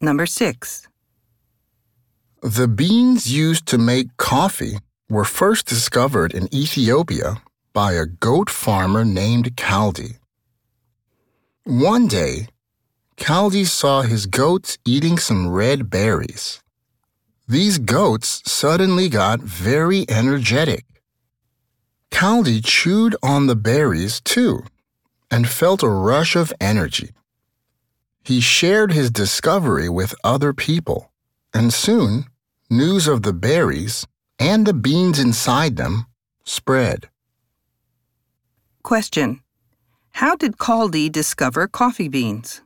Number 6. The beans used to make coffee were first discovered in Ethiopia by a goat farmer named Kaldi. One day, Kaldi saw his goats eating some red berries. These goats suddenly got very energetic. Kaldi chewed on the berries too and felt a rush of energy. He shared his discovery with other people, and soon news of the berries and the beans inside them spread. Question. How did Kaldi discover coffee beans?